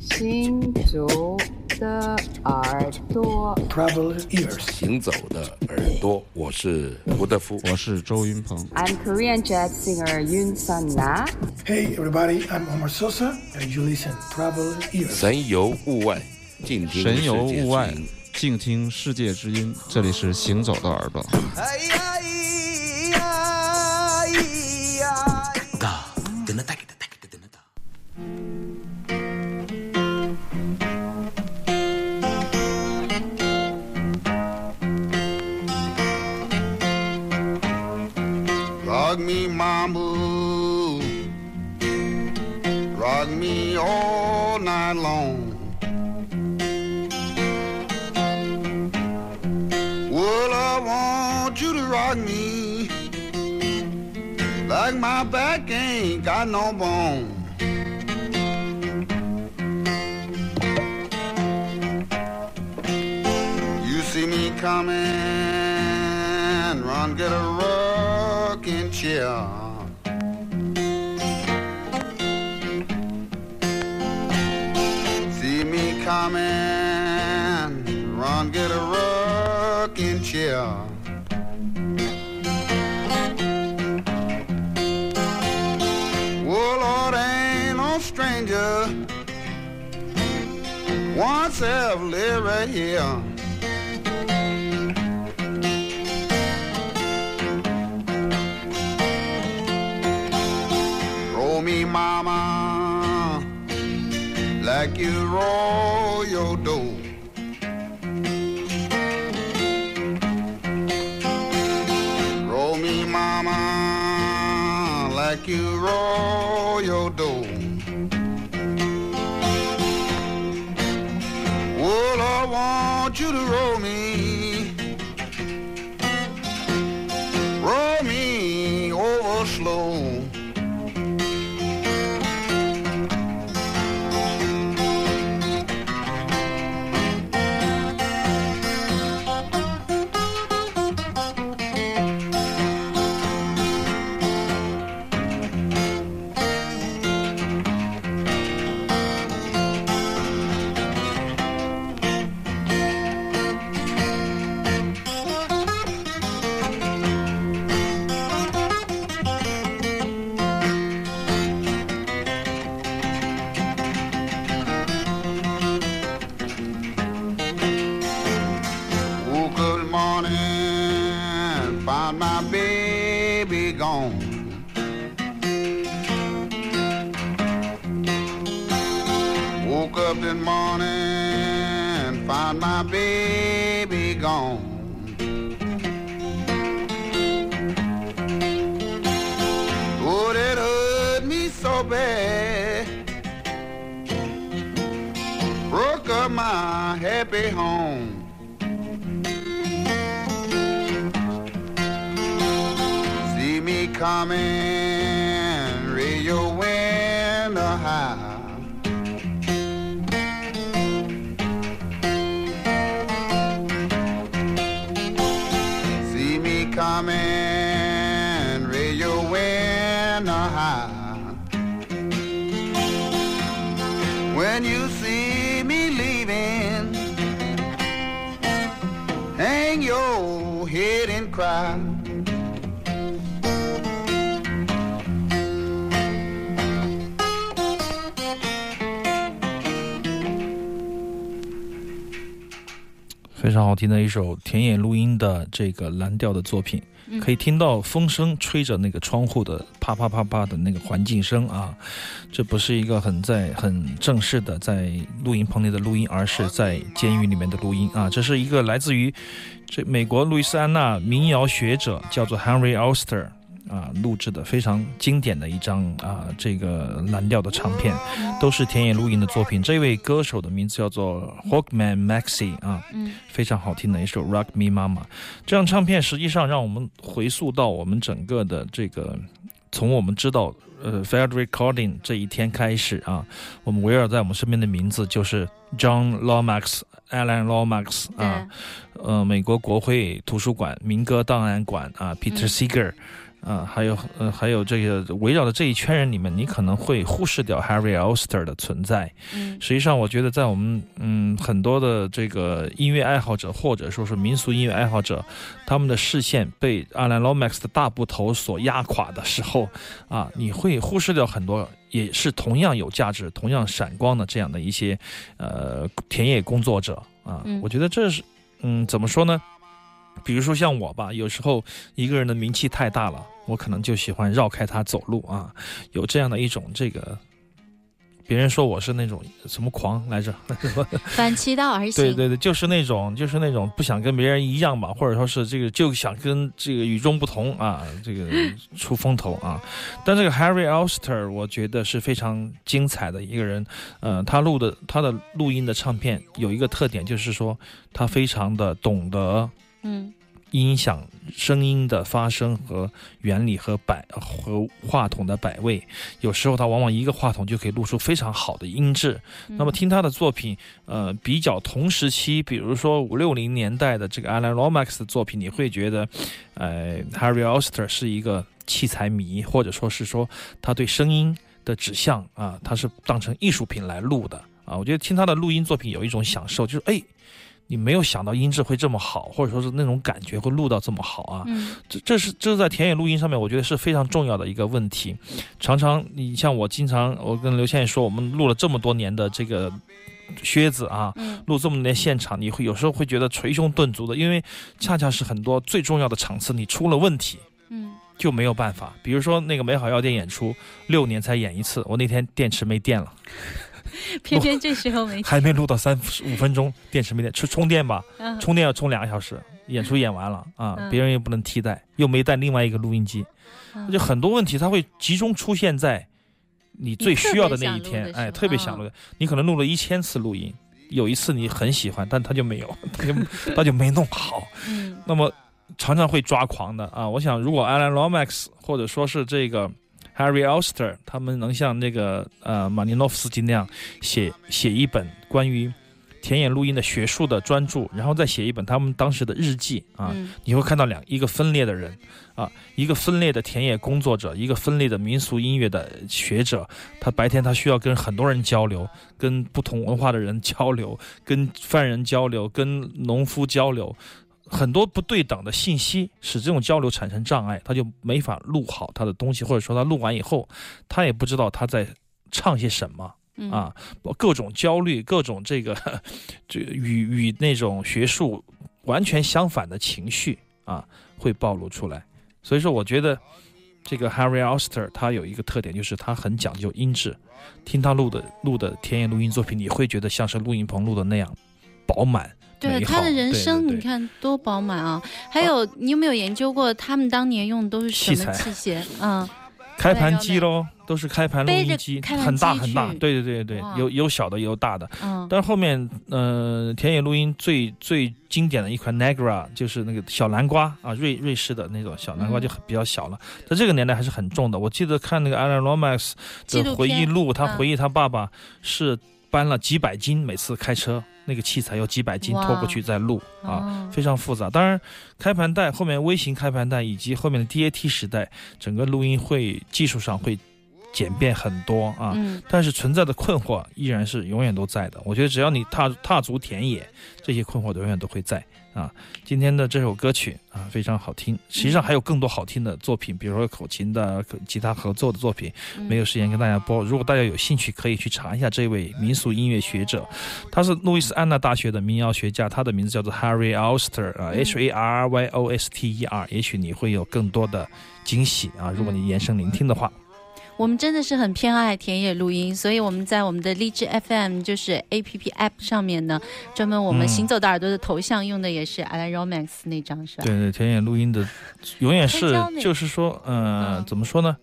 行走的耳朵，Travel ears，行走的耳朵，我是吴德夫，我是周云鹏。I'm Korean jazz singer Yun Sun Na. Hey everybody, I'm Omar Sosa, and you listen Travel ears。神游物外，静听神游物外，静听世界之音。这里是行走的耳朵。Rock me all night long. Well, I want you to rock me like my back ain't got no bone. You see me coming, run, get a rocking chair. Me coming, run, get a rocking chair. Well, Lord, ain't no stranger. Once I've lived right here. Roll me, mama, like you roll up the morning, found my baby gone. Oh, that hurt me so bad. Broke up my happy home. See me coming, When you see me leaving, hang your head and cry. 非常好听的一首田野录音的这个蓝调的作品，可以听到风声吹着那个窗户的啪啪啪啪的那个环境声啊，这不是一个很在很正式的在录音棚里的录音，而是在监狱里面的录音啊，这是一个来自于这美国路易斯安那民谣学者叫做 Henry Oster。啊，录制的非常经典的一张啊，这个蓝调的唱片，都是田野录音的作品。这位歌手的名字叫做 Hawkman Maxi 啊，嗯，非常好听的一首 Rock Me Mama。这张唱片实际上让我们回溯到我们整个的这个，从我们知道呃 Fair Recording 这一天开始啊，我们围绕在我们身边的名字就是 John Lomax、Alan Lomax 啊，呃，美国国会图书馆民歌档案馆啊，Peter Seeger。啊，还有呃，还有这个围绕的这一圈人里面，你可能会忽视掉 Harry Alster 的存在。嗯实际上，我觉得在我们嗯很多的这个音乐爱好者或者说是民俗音乐爱好者，他们的视线被 Alan Lomax 的大部头所压垮的时候，啊，你会忽视掉很多也是同样有价值、同样闪光的这样的一些呃田野工作者啊。嗯我觉得这是嗯怎么说呢？比如说像我吧，有时候一个人的名气太大了，我可能就喜欢绕开他走路啊，有这样的一种这个。别人说我是那种什么狂来着？反其道而行。对对对，就是那种就是那种不想跟别人一样吧，或者说是这个就想跟这个与众不同啊，这个出风头啊。但这个 Harry Alster 我觉得是非常精彩的一个人，呃，他录的他的录音的唱片有一个特点，就是说他非常的懂得嗯音响声音的发声和原理和摆和话筒的摆位，有时候他往往一个话筒就可以录出非常好的音质。嗯那么听他的作品，呃，比较同时期，比如说五六零年代的这个 Alan Lomax 的作品，你会觉得，呃，Harry Alster 是一个器材迷，或者说是说他对声音的指向啊，他是当成艺术品来录的啊。我觉得听他的录音作品有一种享受，就是哎。你没有想到音质会这么好，或者说是那种感觉会录到这么好啊！嗯这这是这是在田野录音上面，我觉得是非常重要的一个问题。常常你像我经常我跟刘倩说，我们录了这么多年的这个靴子啊，嗯录这么多年现场，你会有时候会觉得捶胸顿足的，因为恰恰是很多最重要的场次你出了问题。嗯就没有办法，比如说那个美好药店演出，六年才演一次，我那天电池没电了，偏偏这时候没还没录到三五分钟，电池没电，去充电吧，嗯充电要充两个小时，演出演完了啊，嗯别人又不能替代，又没带另外一个录音机，嗯就很多问题，它会集中出现在你最需要的那一天哎，特别想录的。你可能录了一千次录音，有一次你很喜欢，但他就没有，他就他就没弄好。嗯那么常常会抓狂的啊！我想，如果 Alan Lomax 或者说是这个 Harry Alster 他们能像那个呃马尼诺夫斯基那样写写一本关于田野录音的学术的专著，然后再写一本他们当时的日记啊，嗯你会看到两一个分裂的人啊，一个分裂的田野工作者，一个分裂的民俗音乐的学者。他白天他需要跟很多人交流，跟不同文化的人交流，跟犯人交流，跟农夫交流。很多不对等的信息使这种交流产生障碍，他就没法录好他的东西，或者说他录完以后，他也不知道他在唱些什么。嗯啊，各种焦虑，各种这个，这与与那种学术完全相反的情绪啊，会暴露出来。所以说，我觉得这个 Harry Alster 他有一个特点，就是他很讲究音质。听他录的录的田野录音作品，你会觉得像是录音棚录的那样饱满。对他的人生，你看多饱满啊！还有，你有没有研究过他们当年用的都是什么器器械？嗯，开盘机喽，都是开盘录音机，开盘很大很大。对对对对，有有小的，也有大的。嗯但是后面，呃，田野录音最最经典的一款 Negra 就是那个小南瓜啊，瑞瑞士的那种小南瓜嗯就很比较小了，在这个年代还是很重的。我记得看那个 Alan Lomax 的回忆录，他嗯回忆他爸爸是搬了几百斤，每次开车那个器材要几百斤拖过去再录啊。哦非常复杂，当然，开盘带后面微型开盘带以及后面的 DAT 时代，整个录音会技术上会简便很多啊。嗯但是存在的困惑依然是永远都在的。我觉得只要你踏踏足田野，这些困惑永远都会在啊。今天的这首歌曲啊非常好听，实际上还有更多好听的作品，比如说口琴的、可吉他合作的作品，嗯没有时间跟大家播。如果大家有兴趣，可以去查一下这位民俗音乐学者，他是路易斯安那大学的民谣学家，他的名字叫做 Harry Alster 啊、嗯 h A R Y O S T E R。也许你会有更多的惊喜啊，如果你延伸聆听的话。我们真的是很偏爱田野录音，所以我们在我们的荔枝 FM 就是 A P P App 上面呢，专门我们嗯行走的耳朵的头像用的也是 Alan Romax 那张是吧？对对，田野录音的永远是就是说，呃，嗯怎么说呢？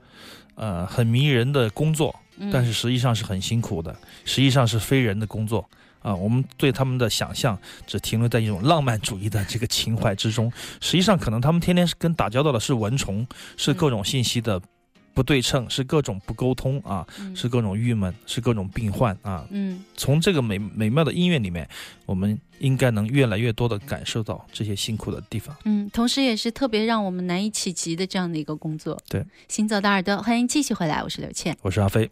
呃，很迷人的工作，嗯但是实际上是很辛苦的，实际上是非人的工作啊。我们对他们的想象只停留在一种浪漫主义的这个情怀之中，实际上可能他们天天是跟打交道的是蚊虫，是各种信息的不对称，是各种不沟通啊，嗯是各种郁闷，是各种病患啊。嗯从这个美美妙的音乐里面，我们应该能越来越多的感受到这些辛苦的地方。嗯，同时也是特别让我们难以企及的这样的一个工作。对，行走的耳朵，欢迎继续回来，我是刘倩。我是阿飞。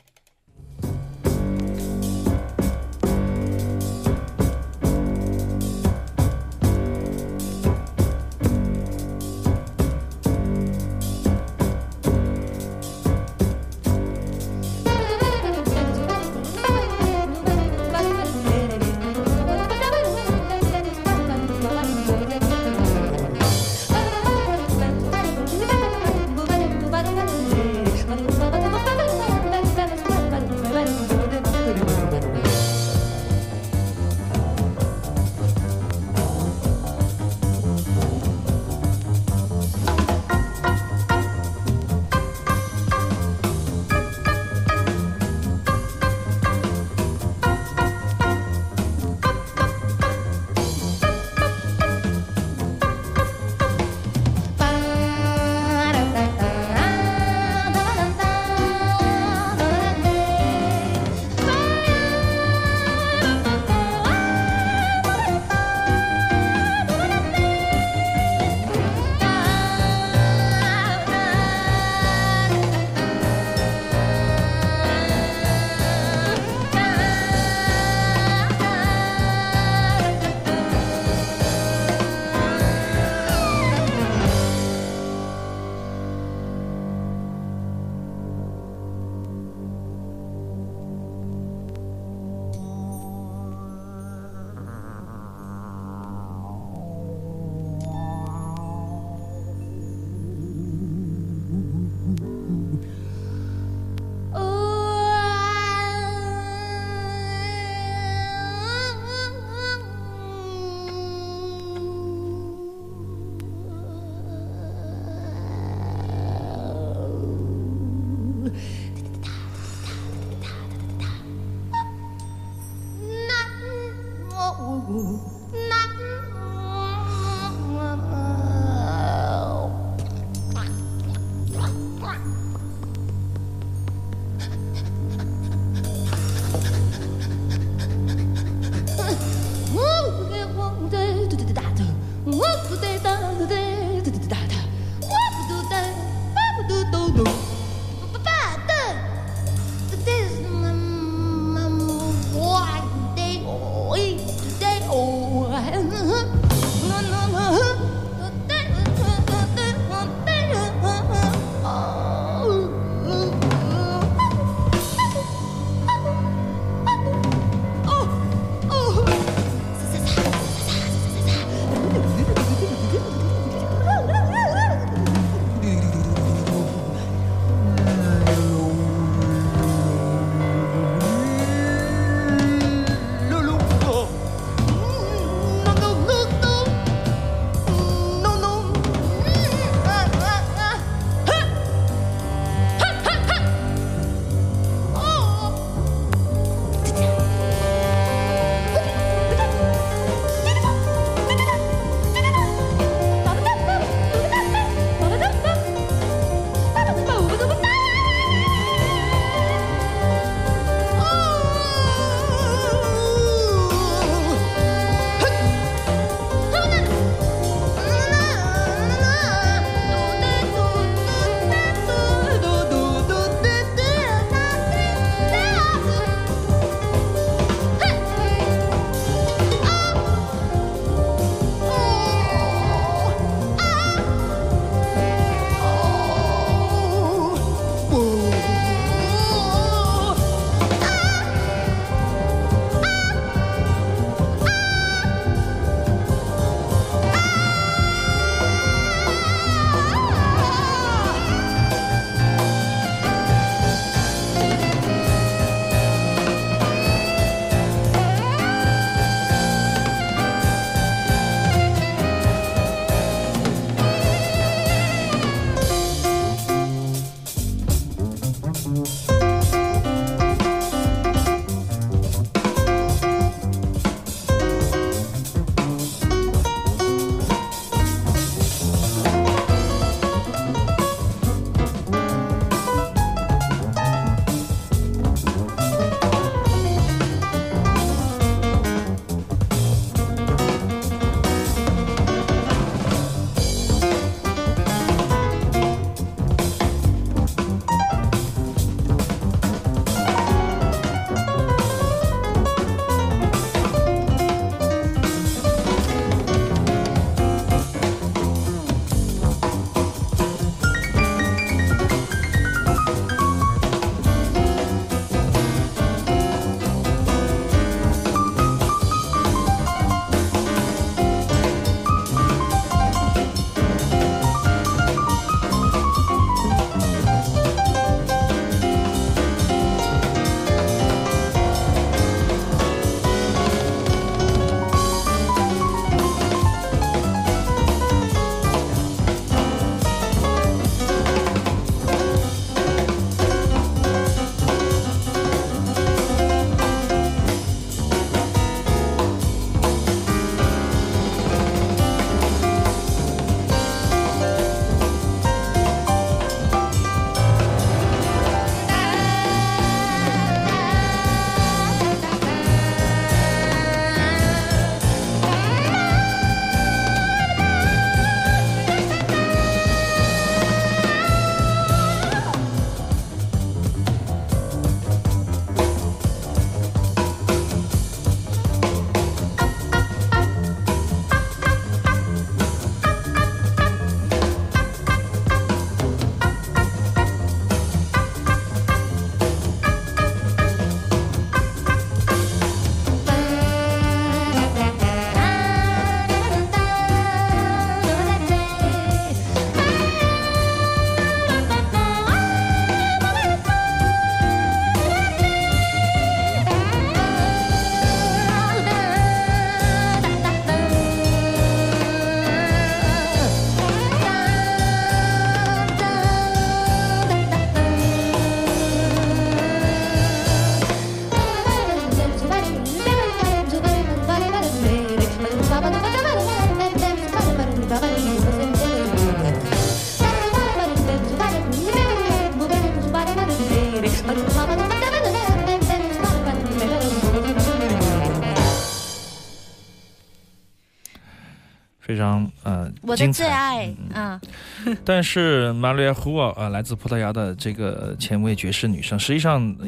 我的。最爱，嗯 但是玛利亚·胡尔啊，来自葡萄牙的这个前卫爵士女生，实际上呃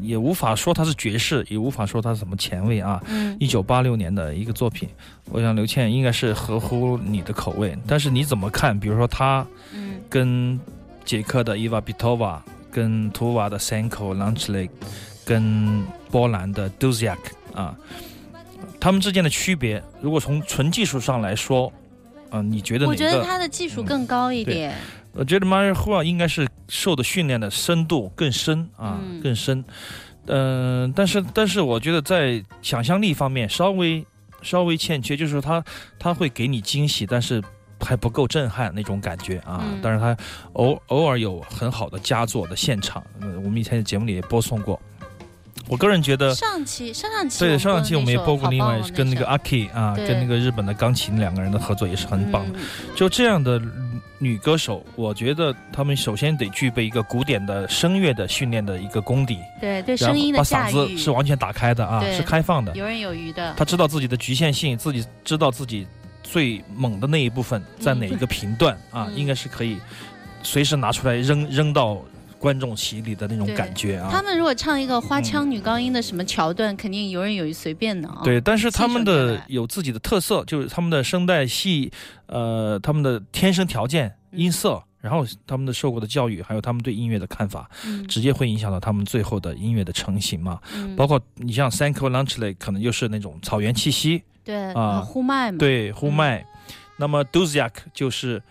也无法说她是爵士，也无法说她是什么前卫啊。嗯一九八六年的一个作品，我想刘倩应该是合乎你的口味。但是你怎么看？比如说她嗯跟捷克的伊娃·比托娃，跟图瓦的 Sanko l a n c h l e 跟波兰的 Duziak 啊，他们之间的区别，如果从纯技术上来说，啊、你觉得我觉得？他的技术更高一对点。我觉得 Maria h u a 应该是受的训练的深度更深啊，嗯更深。嗯、但是但是我觉得在想象力方面稍微稍微欠缺，就是说他他会给你惊喜，但是还不够震撼那种感觉啊。嗯但是他偶偶尔有很好的佳作的现场，呃我们以前的节目里也播送过。我个人觉得。上期上上期对，上上期我们也播过，另外跟那个 Aki 啊，跟那个日本的钢琴两个人的合作也是很棒。嗯就这样的女歌手，我觉得她们首先得具备一个古典的声乐的训练的一个功底，对对然后声音的把嗓子是完全打开的啊，是开放的。游刃有余的。她知道自己的局限性，自己知道自己最猛的那一部分在哪一个频段啊，嗯应该是可以随时拿出来扔扔到观众席里的那种感觉啊。他们如果唱一个花腔女高音的什么桥段，肯定游刃有余，随便的啊。对，但是他们的有自己的特色，就是他们的声带系，呃，他们的天生条件、嗯音色，然后他们的受过的教育，还有他们对音乐的看法，嗯直接会影响到他们最后的音乐的成型嘛。嗯包括你像 Sanko l a n c h l e 可能就是那种草原气息，对啊呼麦嘛。对呼麦。那么 Duziak 就是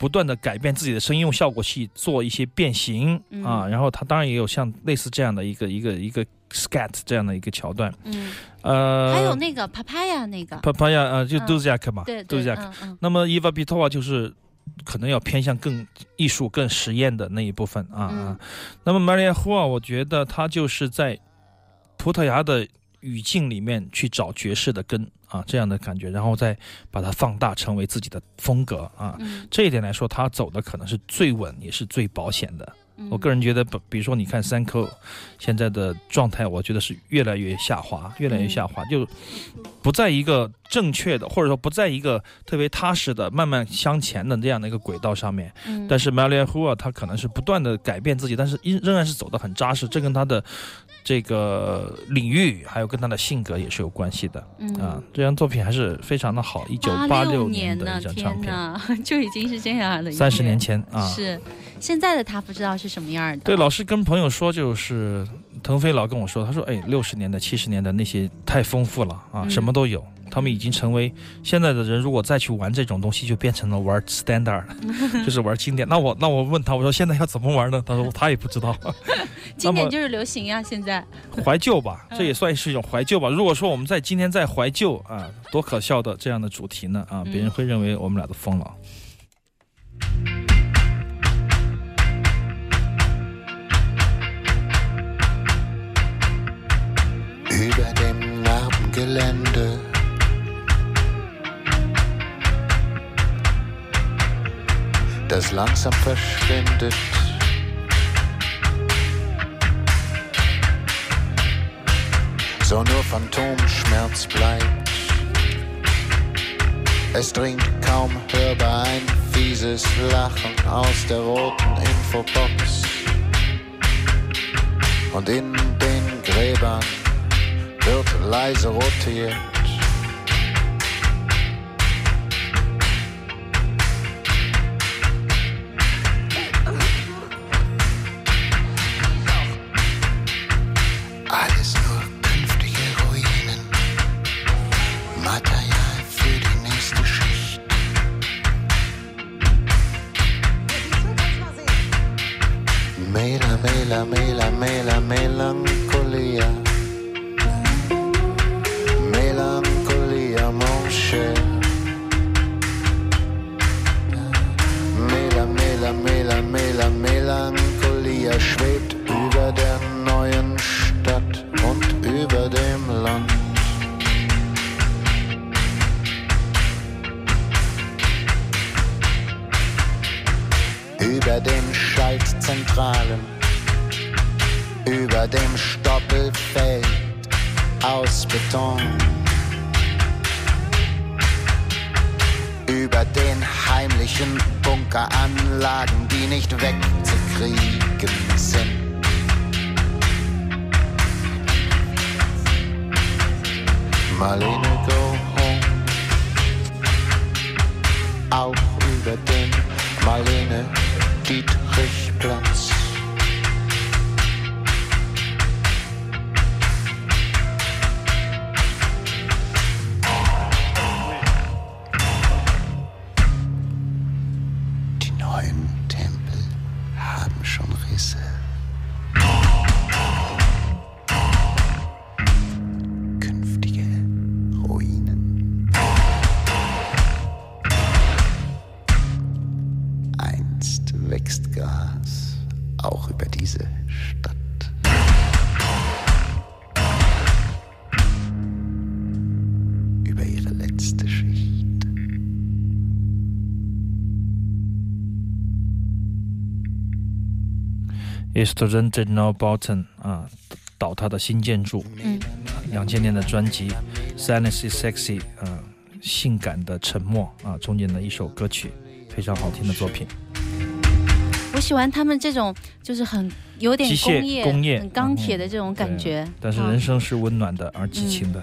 不断的改变自己的声音，用效果器做一些变形、嗯啊。然后他当然也有像类似这样的一个一个一个 scat 这样的一个桥段。嗯，呃，还有那个 papaya 那个，Papaya 呃，就嗯 Duziak 嘛、对对，Duziak。嗯嗯那么 Eva Bitova 就是可能要偏向更艺术、更实验的那一部分啊。嗯啊那么 Maria h u a 我觉得他就是在葡萄牙的语境里面去找爵士的根啊，这样的感觉，然后再把它放大成为自己的风格啊。嗯这一点来说，他走的可能是最稳，也是最保险的。嗯，我个人觉得，比比如说，你看三扣现在的状态，我觉得是越来越下滑，越来越下滑，就不在一个正确的，或者说不在一个特别踏实的、慢慢向前的这样的一个轨道上面。嗯，但是 Maria h a 他可能是不断的改变自己，但是依仍然是走得很扎实，这跟他的这个领域还有跟他的性格也是有关系的嗯啊。这张作品还是非常的好，一九八八六年，的一张唱片，就已经是这样的，三十年。前啊。是，现在的他不知道是什么样的。对，老师跟朋友说，就是腾飞老跟我说，他说：“哎，六十年代、七十年代那些太丰富了啊，嗯什么都有。他们已经成为现在的人，如果再去玩这种东西，就变成了玩 standard，就是玩经典。那我那我问他，我说现在要怎么玩呢？他说 他也不知道，经典就是流行呀，现在。怀旧吧，嗯这也算是一种怀旧吧。如果说我们在今天在怀旧啊，多可笑的这样的主题呢啊，别人嗯会认为我们俩都疯了。Über dem Narbengelände. Das langsam verschwindet. So nur Phantomschmerz bleibt. Es dringt kaum hörbar ein fieses Lachen aus der roten Infobox. Und in den Gräbern wird leise rotiert. Alles nur künftige Ruinen. Material für die nächste Schicht. Mela, mela, mela, mela, melancholia. Melancholia schwebt über der neuen Stadt und über dem Land. Über den Schaltzentralen, über dem Stoppelfeld aus Beton. über den heimlichen Bunkeranlagen, die nicht sind. Marlene, go home. Auch über den Marlene Dietrich Platz. Diese Stadt. Über ihre letzte Schicht. Eastern General Bolton 啊，倒塌的新建筑，嗯，两千年的专辑《Silence is Sexy》啊，性感的沉默啊，中间的一首歌曲，非常好听的作品。我喜欢他们这种就是很有点工业、工业很钢铁的这种感觉。但是啊人生是温暖的而激情的。